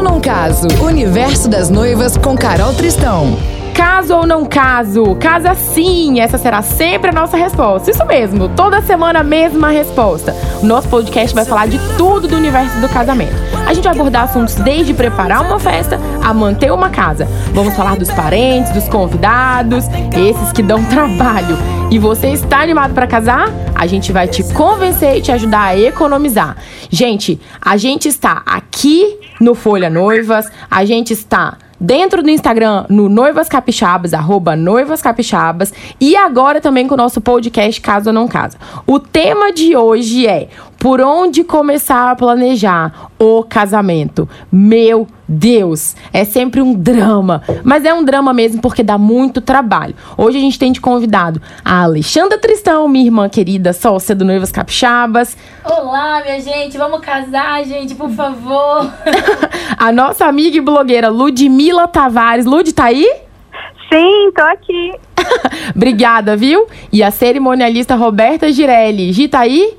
Caso não caso, Universo das Noivas com Carol Tristão. Caso ou não caso? Casa sim, essa será sempre a nossa resposta. Isso mesmo, toda semana a mesma resposta. O nosso podcast vai falar de tudo do universo do casamento. A gente vai abordar assuntos desde preparar uma festa a manter uma casa. Vamos falar dos parentes, dos convidados, esses que dão trabalho. E você está animado para casar? A gente vai te convencer e te ajudar a economizar. Gente, a gente está aqui no Folha Noivas, a gente está dentro do Instagram, no Noivas Capixabas, arroba Noivas Capixabas, e agora também com o nosso podcast Casa ou Não Casa. O tema de hoje é por onde começar a planejar o casamento. Meu Deus, é sempre um drama, mas é um drama mesmo porque dá muito trabalho. Hoje a gente tem de convidado a Alexandra Tristão, minha irmã querida, sócia do Noivas Capixabas. Olá, minha gente, vamos casar, gente, por favor. a nossa amiga e blogueira Ludmila Tavares. Lud, tá aí? Sim, tô aqui. Obrigada, viu? E a cerimonialista Roberta Girelli. Gi, tá aí?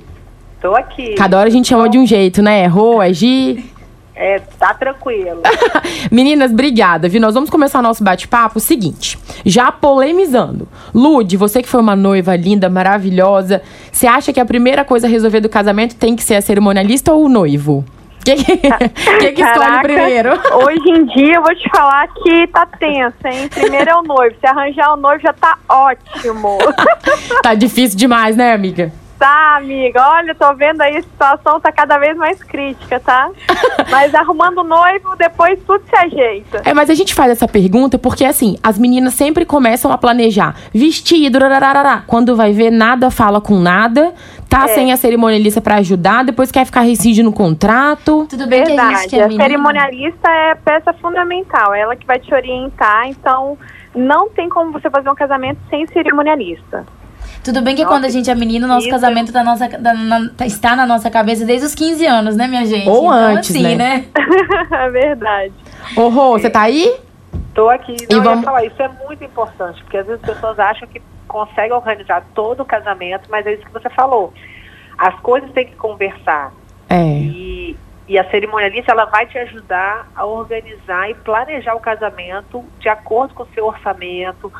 Tô aqui. Cada hora a gente chama de um jeito, né? Rô, é Gi. É, tá tranquilo. Meninas, obrigada, viu? Nós vamos começar nosso bate-papo seguinte, já polemizando. Lude, você que foi uma noiva linda, maravilhosa, você acha que a primeira coisa a resolver do casamento tem que ser a cerimonialista ou o noivo? Quem que, que, que escolhe primeiro? Hoje em dia eu vou te falar que tá tenso, hein? Primeiro é o noivo. Se arranjar o noivo já tá ótimo. tá difícil demais, né, amiga? Tá, amiga. Olha, tô vendo aí a situação tá cada vez mais crítica, tá? mas arrumando noivo, depois tudo se ajeita. É, mas a gente faz essa pergunta porque, assim, as meninas sempre começam a planejar vestido, rararara. quando vai ver, nada fala com nada, tá é. sem a cerimonialista para ajudar, depois quer ficar rescindindo no contrato. Tudo bem Verdade. que a gente que é A cerimonialista é peça fundamental, é ela que vai te orientar, então não tem como você fazer um casamento sem cerimonialista. Tudo bem que Nossa, quando a gente é menino, nosso isso. casamento tá nossa, da, na, tá, está na nossa cabeça desde os 15 anos, né, minha gente? Ou então, antes, assim, né? né? é verdade. Ô, Rô, você tá aí? Tô aqui. Não, e vamos... falar, isso é muito importante, porque às vezes as pessoas acham que conseguem organizar todo o casamento, mas é isso que você falou. As coisas têm que conversar. É. E, e a cerimonialista, ela vai te ajudar a organizar e planejar o casamento de acordo com o seu orçamento,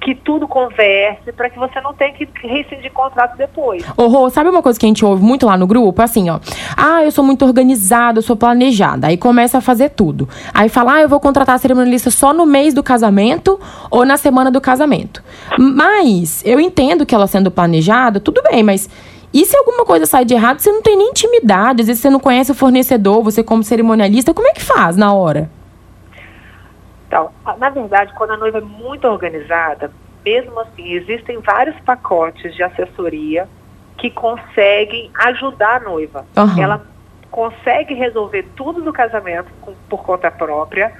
que tudo converse, para que você não tenha que rescindir contrato depois. Ô, Rô, sabe uma coisa que a gente ouve muito lá no grupo? Assim, ó. Ah, eu sou muito organizada, eu sou planejada. Aí começa a fazer tudo. Aí fala, ah, eu vou contratar a cerimonialista só no mês do casamento ou na semana do casamento. Mas, eu entendo que ela sendo planejada, tudo bem, mas. E se alguma coisa sai de errado, você não tem nem intimidade, às vezes você não conhece o fornecedor, você como cerimonialista, como é que faz na hora? Então, na verdade, quando a noiva é muito organizada, mesmo assim, existem vários pacotes de assessoria que conseguem ajudar a noiva. Uhum. Ela consegue resolver tudo do casamento com, por conta própria,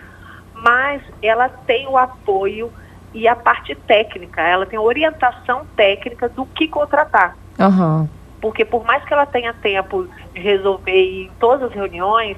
mas ela tem o apoio e a parte técnica, ela tem a orientação técnica do que contratar. Uhum. Porque por mais que ela tenha tempo de resolver em todas as reuniões,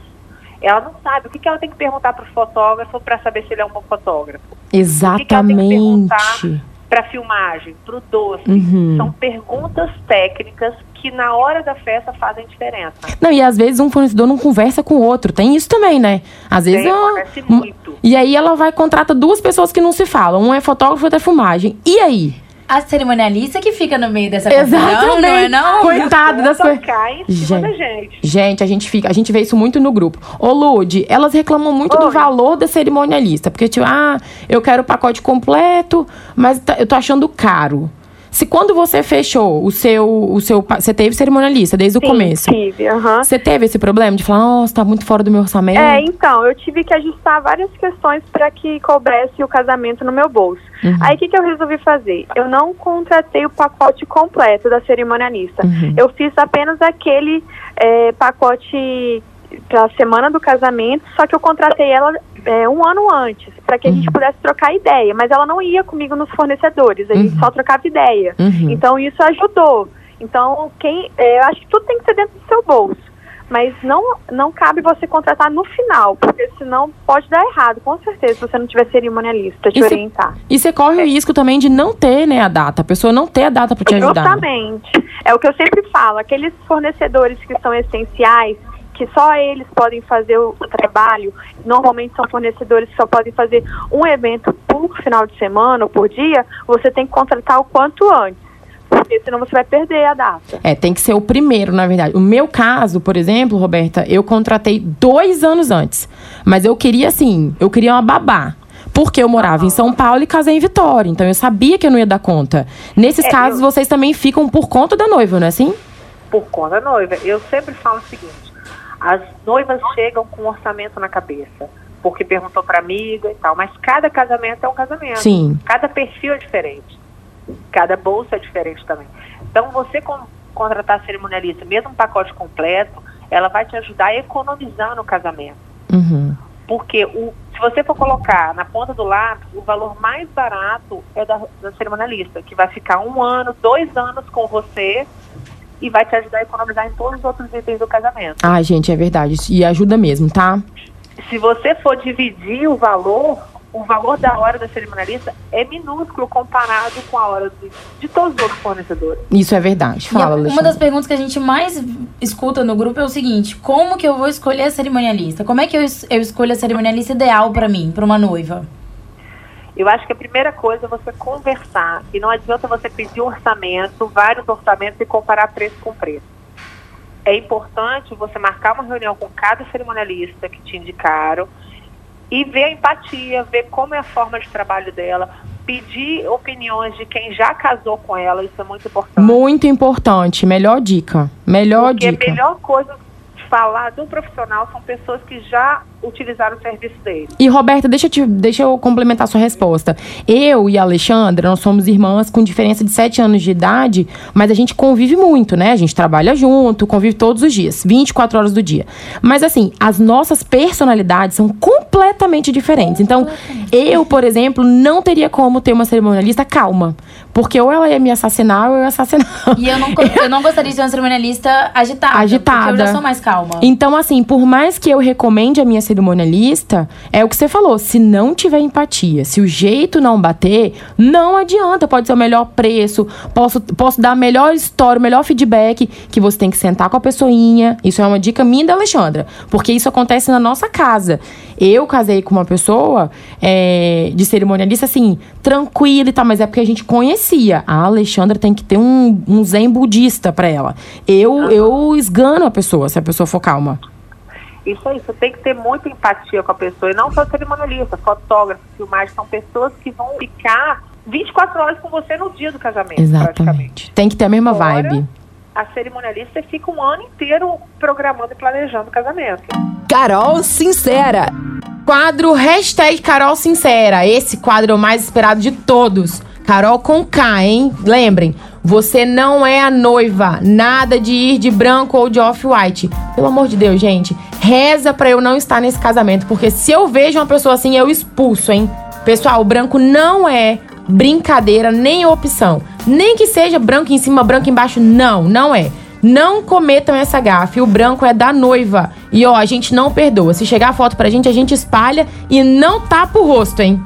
ela não sabe o que, que ela tem que perguntar para o fotógrafo para saber se ele é um bom fotógrafo. Exatamente. O que, que ela tem que perguntar para filmagem, para o doce. Uhum. São perguntas técnicas que na hora da festa fazem diferença. Não, e às vezes um fornecedor não conversa com o outro. Tem isso também, né? Às vezes Tem, acontece muito. E aí ela vai contrata duas pessoas que não se falam. Um é fotógrafo, outro é filmagem. E aí? A cerimonialista que fica no meio dessa confusão, não é não? Coitado das coisas. gente, gente. gente, a gente fica, a gente vê isso muito no grupo. Ô, Lude, elas reclamam muito Oi. do valor da cerimonialista, porque tipo, ah, eu quero o pacote completo, mas tá, eu tô achando caro. Se quando você fechou o seu, o seu, você teve cerimonialista desde Sim, o começo? tive, aham. Você teve esse problema de falar, nossa, tá muito fora do meu orçamento? É, então, eu tive que ajustar várias questões para que coubesse o casamento no meu bolso. Uhum. Aí o que, que eu resolvi fazer? Eu não contratei o pacote completo da cerimonialista. Uhum. Eu fiz apenas aquele é, pacote para a semana do casamento, só que eu contratei ela é, um ano antes, para que a gente uhum. pudesse trocar ideia. Mas ela não ia comigo nos fornecedores, a gente uhum. só trocava ideia. Uhum. Então isso ajudou. Então, quem, é, eu acho que tudo tem que ser dentro do seu bolso. Mas não, não cabe você contratar no final, porque senão pode dar errado, com certeza, se você não tiver cerimonialista te e orientar. Cê, e você corre é. o risco também de não ter né, a data, a pessoa não ter a data para te ajudar. Justamente. É o que eu sempre falo, aqueles fornecedores que são essenciais, que só eles podem fazer o, o trabalho, normalmente são fornecedores que só podem fazer um evento por final de semana ou por dia, você tem que contratar o quanto antes. Porque senão você vai perder a data. É, tem que ser o primeiro, na verdade. O meu caso, por exemplo, Roberta, eu contratei dois anos antes. Mas eu queria, assim, eu queria uma babá. Porque eu morava em São Paulo e casei em Vitória. Então eu sabia que eu não ia dar conta. Nesses É, casos, eu- vocês também ficam por conta da noiva, não é assim? por conta da noiva. Eu sempre falo o seguinte: as noivas chegam com um orçamento na cabeça, porque perguntou para amiga e tal, mas cada casamento é um casamento. Sim. Cada perfil é diferente. Cada bolsa é diferente também. Então, você con- contratar a cerimonialista, mesmo um pacote completo, ela vai te ajudar a economizar no casamento. Uhum. Porque o, se você for colocar na ponta do lápis, o valor mais barato é da, da cerimonialista, que vai ficar um ano, dois anos com você e vai te ajudar a economizar em todos os outros itens do casamento. Ai, gente, é verdade. E ajuda mesmo, tá? Se você for dividir o valor, o valor da hora da cerimonialista é minúsculo comparado com a hora de, de todos os outros fornecedores. Isso é verdade. E Fala, a- uma das perguntas que a gente mais escuta no grupo é o seguinte: como que eu vou escolher a cerimonialista? Como é que eu, eu escolho a cerimonialista ideal pra mim, pra uma noiva? Eu acho que a primeira coisa é você conversar. E não adianta você pedir um orçamento, vários orçamentos e comparar preço com preço. É importante você marcar uma reunião com cada cerimonialista que te indicaram e ver a empatia, ver como é a forma de trabalho dela, pedir opiniões de quem já casou com ela, isso é muito importante. Muito importante. Melhor dica. Melhor Porque dica. a melhor coisa de falar do profissional são pessoas que já utilizaram o serviço dele. E Roberta, deixa eu, te- deixa eu complementar a sua resposta. Eu e a Alexandra, nós somos irmãs com diferença de 7 anos de idade, mas a gente convive muito, né? A gente trabalha junto, convive todos os dias, 24 horas do dia. Mas assim, as nossas personalidades são completamente diferentes. Então, eu, por exemplo, não teria como ter uma cerimonialista calma. Porque ou ela ia me assassinar ou eu ia assassinar. E eu não, eu não gostaria de ser uma cerimonialista agitada. Agitada. Porque eu já sou mais calma. Então, assim, por mais que eu recomende a minha cerimonialista, é o que você falou. Se não tiver empatia, se o jeito não bater, não adianta. Pode ser o melhor preço, posso, posso dar a melhor história, o melhor feedback, que você tem que sentar com a pessoinha. Isso é uma dica minha da Alexandra. Porque isso acontece na nossa casa. Eu casei com uma pessoa é, de cerimonialista, assim, tranquila e tal, mas é porque a gente conhecia. A Alexandra tem que ter um, um zen budista pra ela. Eu, eu esgano a pessoa, se a pessoa for calma. Isso aí, você tem que ter muita empatia com a pessoa. E não só cerimonialista, fotógrafo, filmagem, são pessoas que vão ficar 24 horas com você no dia do casamento, praticamente. Exatamente. Tem que ter a mesma vibe. A cerimonialista fica um ano inteiro programando e planejando o casamento. Carol Sincera. Quadro hashtag Carol Sincera. Esse quadro é o mais esperado de todos. Carol com K, hein? Lembrem, você não é a noiva. Nada de ir de branco ou de off-white. Pelo amor de Deus, gente. Reza pra eu não estar nesse casamento. Porque se eu vejo uma pessoa assim, eu expulso, hein? Pessoal, branco não é brincadeira nem opção. Nem que seja branco em cima, branco embaixo. Não, não é. Não cometam essa gafe. O branco é da noiva. E ó, a gente não perdoa. Se chegar a foto pra gente, a gente espalha e não tapa o rosto, hein?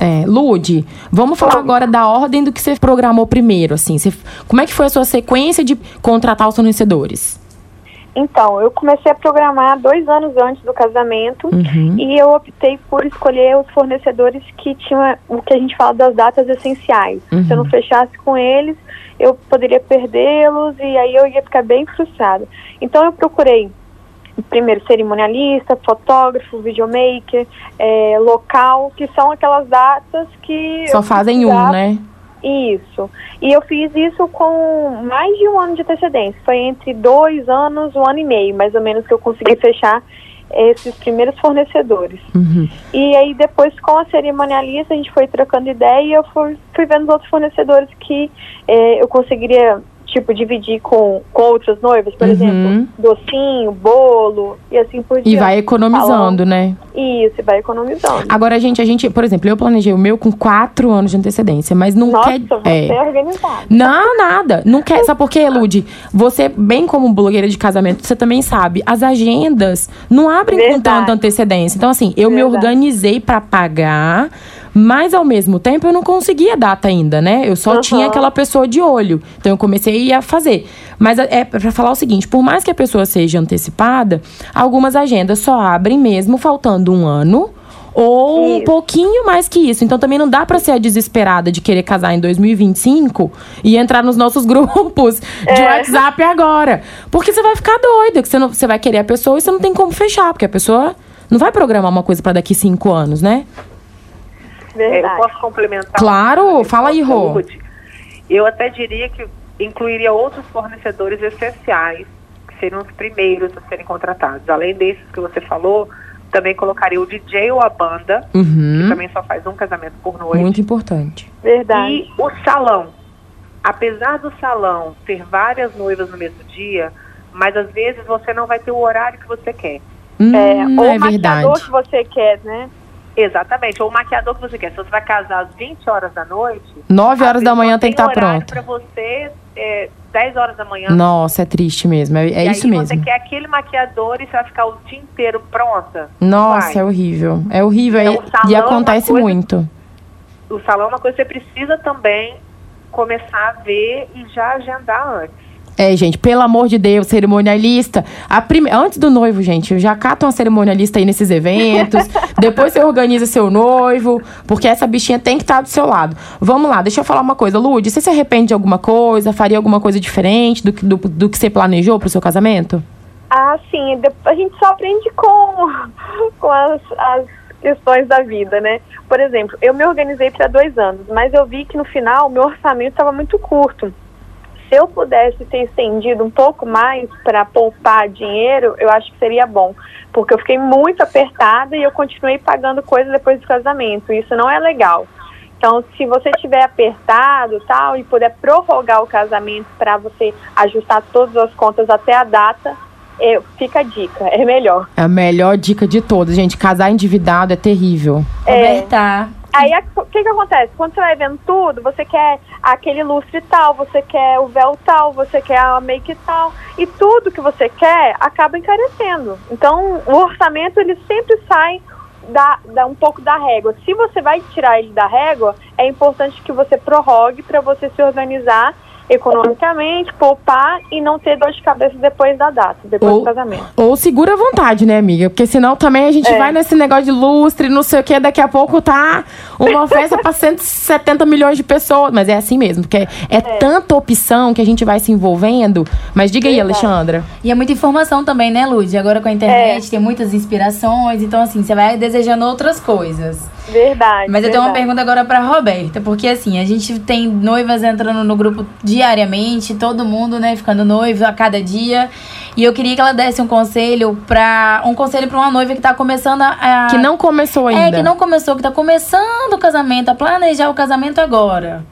É, Lude, vamos falar agora da ordem do que você programou primeiro, assim. Você- como é que foi a sua sequência de contratar os fornecedores? Então, eu comecei a programar dois anos antes do casamento Uhum. e eu optei por escolher os fornecedores que tinham o que a gente fala das datas essenciais. Se eu não fechasse com eles, eu poderia perdê-los e aí eu ia ficar bem frustrada. Então, eu procurei primeiro cerimonialista, fotógrafo, videomaker, eh, local, que são aquelas datas que Só fazem um, né? isso. E eu fiz isso com mais de um ano de antecedência. Foi entre dois anos, um ano e meio, mais ou menos, que eu consegui fechar esses primeiros fornecedores. Uhum. E aí depois com a cerimonialista a gente foi trocando ideia e eu fui, fui vendo os outros fornecedores que eh, eu conseguiria tipo dividir com, com outras noivas, por Uhum. exemplo, docinho, bolo e assim por diante. E vai economizando, né? Isso, e vai economizando. Agora, gente, a gente, por exemplo, eu planejei o meu com quatro anos de antecedência, mas não Nossa, quer. você é. é organizado. Não, nada. Não quer. Sabe por quê, Lude? Você, bem como blogueira de casamento, você também sabe, as agendas não abrem com Verdade. tanta antecedência. Então, assim, eu me Verdade. organizei pra pagar, Mas ao mesmo tempo eu não conseguia data ainda, né? Eu só Uhum. tinha aquela pessoa de olho. Então eu comecei a fazer. Mas é para falar o seguinte: por mais que a pessoa seja antecipada, algumas agendas só abrem mesmo faltando um ano. Ou um Isso. pouquinho mais que isso. Então também não dá pra ser a desesperada de querer casar em 2025 e entrar nos nossos grupos de É. WhatsApp agora. Porque você vai ficar doida, que você, não, você vai querer a pessoa e você não tem como fechar, porque a pessoa não vai programar uma coisa pra daqui cinco anos, né? É, eu Verdade. posso complementar? Claro, fala aí, Rô. Eu até diria que incluiria outros fornecedores essenciais, que seriam os primeiros a serem contratados. Além desses que você falou, também colocaria o DJ ou a banda, que Uhum. também só faz um casamento por noite. Muito importante. Verdade. E o salão. Apesar do salão ter várias noivas no mesmo dia, mas às vezes você não vai ter o horário que você quer. Hum, É, ou é o maquiador verdade. que você quer, né? Exatamente, ou o maquiador que você quer. Se você vai casar às 20 horas da noite, Nove a horas da manhã tem que estar horário pronto. Para você, é, 10 horas da manhã. Nossa, é triste mesmo. É, é e isso aí mesmo. você quer aquele maquiador e você vai ficar o dia inteiro pronta. Nossa, Vai. é horrível. É horrível. Então, e- salão e é acontece coisa- muito. O salão é uma coisa que você precisa também começar a ver e já agendar antes. É, gente, pelo amor de Deus, cerimonialista. A prime... Antes do noivo, gente, já cata uma cerimonialista aí nesses eventos. depois você organiza seu noivo, porque essa bichinha tem que estar do seu lado. Vamos lá, deixa eu falar uma coisa. Lud, você se arrepende de alguma coisa? Faria alguma coisa diferente do, que- do, do que você planejou pro seu casamento? Ah, sim. A gente só aprende com, com as, as questões da vida, né? Por exemplo, eu me organizei para dois anos, mas eu vi que no final o meu orçamento estava muito curto. Se eu pudesse ter estendido um pouco mais para poupar dinheiro, eu acho que seria bom. Porque eu fiquei muito apertada e eu continuei pagando coisas depois do casamento. Isso não é legal. Então, se você tiver apertado tal e puder prorrogar o casamento para você ajustar todas as contas até a data, é, fica a dica, é melhor. É a melhor dica de todas, gente. Casar endividado é terrível. É. Roberta. Aí o que, que acontece? Quando você vai vendo tudo, você quer aquele lustre tal, você quer o véu tal, você quer a make tal, e tudo que você quer acaba encarecendo. Então, o orçamento ele sempre sai da, da- um pouco da régua. Se você vai tirar ele da régua, é importante que você prorrogue para você se organizar economicamente, poupar e não ter dor de cabeça depois da data, depois Ou- do casamento. Ou segura a vontade, né, amiga? Porque senão também a gente É. vai nesse negócio de lustre, não sei o que, daqui a pouco tá uma festa pra 170 milhões de pessoas. Mas é assim mesmo, porque é, tanta opção que a gente vai se envolvendo. Mas diga aí. Alexandra. E é muita informação também, né, Lud? Agora com a internet tem muitas inspirações, então assim, você vai desejando outras coisas. Verdade. Mas eu tenho uma verdade. pergunta agora pra Roberta, porque assim, a gente tem noivas entrando no grupo diariamente, todo mundo, né, ficando noivo a cada dia. E eu queria que ela desse um conselho para um conselho para uma noiva que tá começando a, a- Que não começou ainda. É, que não começou, que tá começando o casamento, a planejar o casamento agora.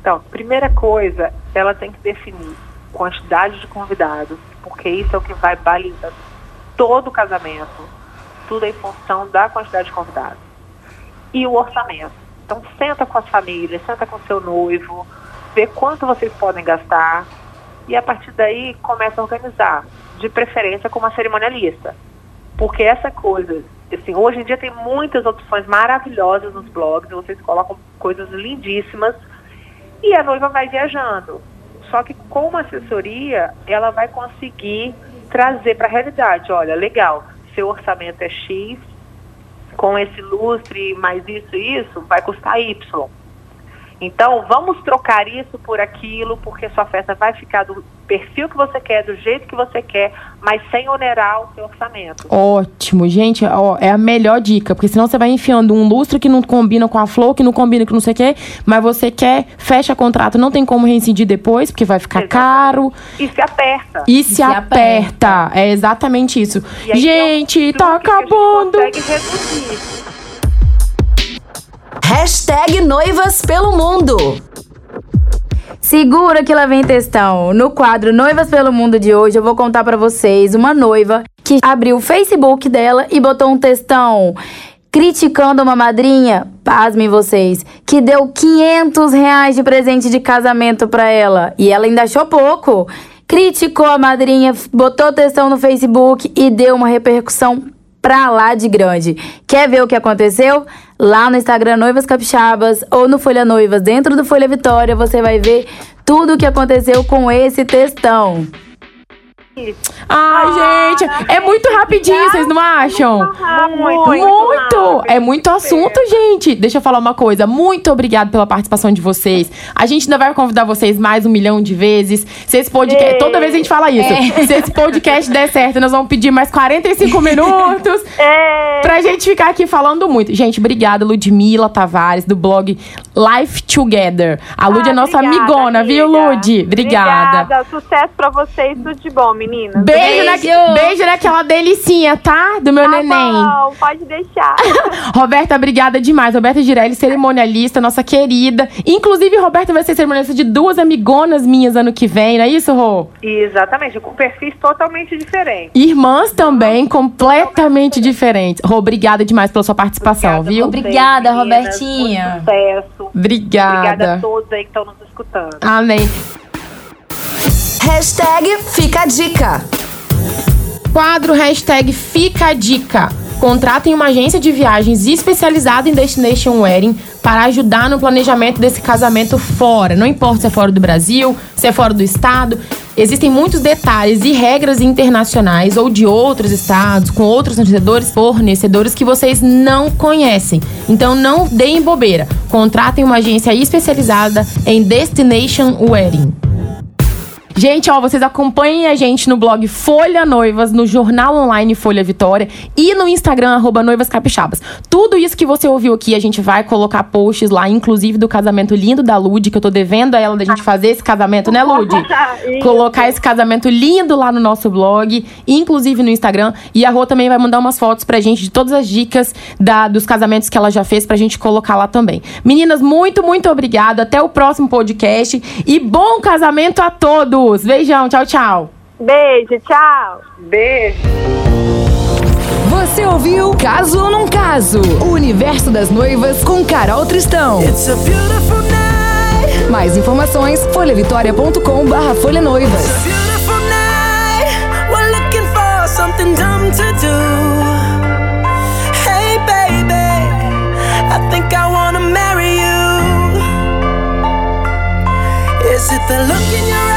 Então, primeira coisa, ela tem que definir quantidade de convidados, porque isso é o que vai balizar todo o casamento. Tudo é em função da quantidade de convidados. E o orçamento. Então, senta com as famílias, senta com seu noivo, vê quanto vocês podem gastar e a partir daí começa a organizar, de preferência com uma cerimonialista. Porque essa coisa, assim, hoje em dia tem muitas opções maravilhosas nos blogs, vocês colocam coisas lindíssimas e a noiva vai viajando. Só que com uma assessoria, ela vai conseguir trazer para a realidade. Olha, legal, seu orçamento é X, com esse lustre, mais isso e isso, vai custar Y. Então, vamos trocar isso por aquilo, porque sua festa vai ficar do perfil que você quer, do jeito que você quer, mas sem onerar o seu orçamento. Ótimo, gente, ó, é a melhor dica, porque senão você vai enfiando um lustre que não combina com a flor, que não combina com não sei o quê, mas você quer, fecha contrato, não tem como reincidir depois, porque vai ficar Exatamente. caro E se aperta. e se, se aperta. É exatamente isso. E gente, um tá truque que a gente acabando. consegue reduzir. Hashtag Noivas pelo Mundo. Segura que lá vem textão. No quadro Noivas pelo Mundo de hoje, eu vou contar pra vocês uma noiva que abriu o Facebook dela e botou um textão criticando uma madrinha, pasmem vocês, que deu 500 reais de presente de casamento pra ela. E ela ainda achou pouco. Criticou a madrinha, botou textão no Facebook e deu uma repercussão pra lá de grande. Quer ver o que aconteceu? Lá no Instagram Noivas Capixabas ou no Folha Noivas, dentro do Folha Vitória, você vai ver tudo o que aconteceu com esse textão. Ai, gente, é muito rapidinho, vocês não acham? Muito, Muito! É muito assunto, gente. Deixa eu falar uma coisa. Muito obrigado pela participação de vocês. A gente ainda vai convidar vocês mais um milhão de vezes. Se esse podcast. Toda vez a gente fala isso. Se esse podcast der certo, nós vamos pedir mais 45 minutos É, pra gente ficar aqui falando muito. Gente, obrigada, Ludmila Tavares, do blog Life Together. A Lud é ah, nossa obrigada, amigona, viu, amiga? Lud? Obrigada. Obrigada. Sucesso pra vocês, tudo de bom, meninas. Beijo, Beijo. Na, beijo naquela delicinha, tá? Do meu Tá neném. bom, pode deixar. Roberta, obrigada demais. Roberta Girelli, cerimonialista, nossa querida. Inclusive, Roberta vai ser cerimonialista de duas amigonas minhas ano que vem, não é isso, Rô? Exatamente, com perfis totalmente diferentes. Irmãs também, completamente diferentes. Rô, obrigada demais pela sua participação, Obrigada viu? Obrigada, meninas. Robertinha. Muito sucesso. Obrigada. Obrigada a todos aí que estão nos escutando. Amém. Hashtag Fica a Dica. Quadro hashtag Fica a Dica. Contratem uma agência de viagens especializada em Destination Wedding para ajudar no planejamento desse casamento fora. Não importa se é fora do Brasil, se é fora do estado. Existem muitos detalhes e regras internacionais ou de outros estados, com outros fornecedores, fornecedores que vocês não conhecem. Então não deem bobeira. Contratem uma agência especializada em Destination Wedding. Gente, ó, vocês acompanhem a gente no blog Folha Noivas, no jornal online Folha Vitória e no Instagram, arroba Noivas Capixabas. Tudo isso que você ouviu aqui, a gente vai colocar posts lá, inclusive do casamento lindo da Lud, que eu tô devendo a ela da gente fazer esse casamento, né, Lud? Colocar esse casamento lindo lá no nosso blog, inclusive no Instagram. E a Rô também vai mandar umas fotos pra gente de todas as dicas da, dos casamentos que ela já fez pra gente colocar lá também. Meninas, muito, muito obrigada. Até o próximo podcast. E bom casamento a todos! Beijão, tchau, tchau. Beijo, tchau. Beijo. Você ouviu Caso ou Não Caso? O universo das noivas com Carol Tristão. It's a beautiful night, Mais informações, folhavitória.com barra Folha Noivas. beautiful night. We're looking for something dumb to do. Hey, baby, I think I wanna marry you. Is it the look in your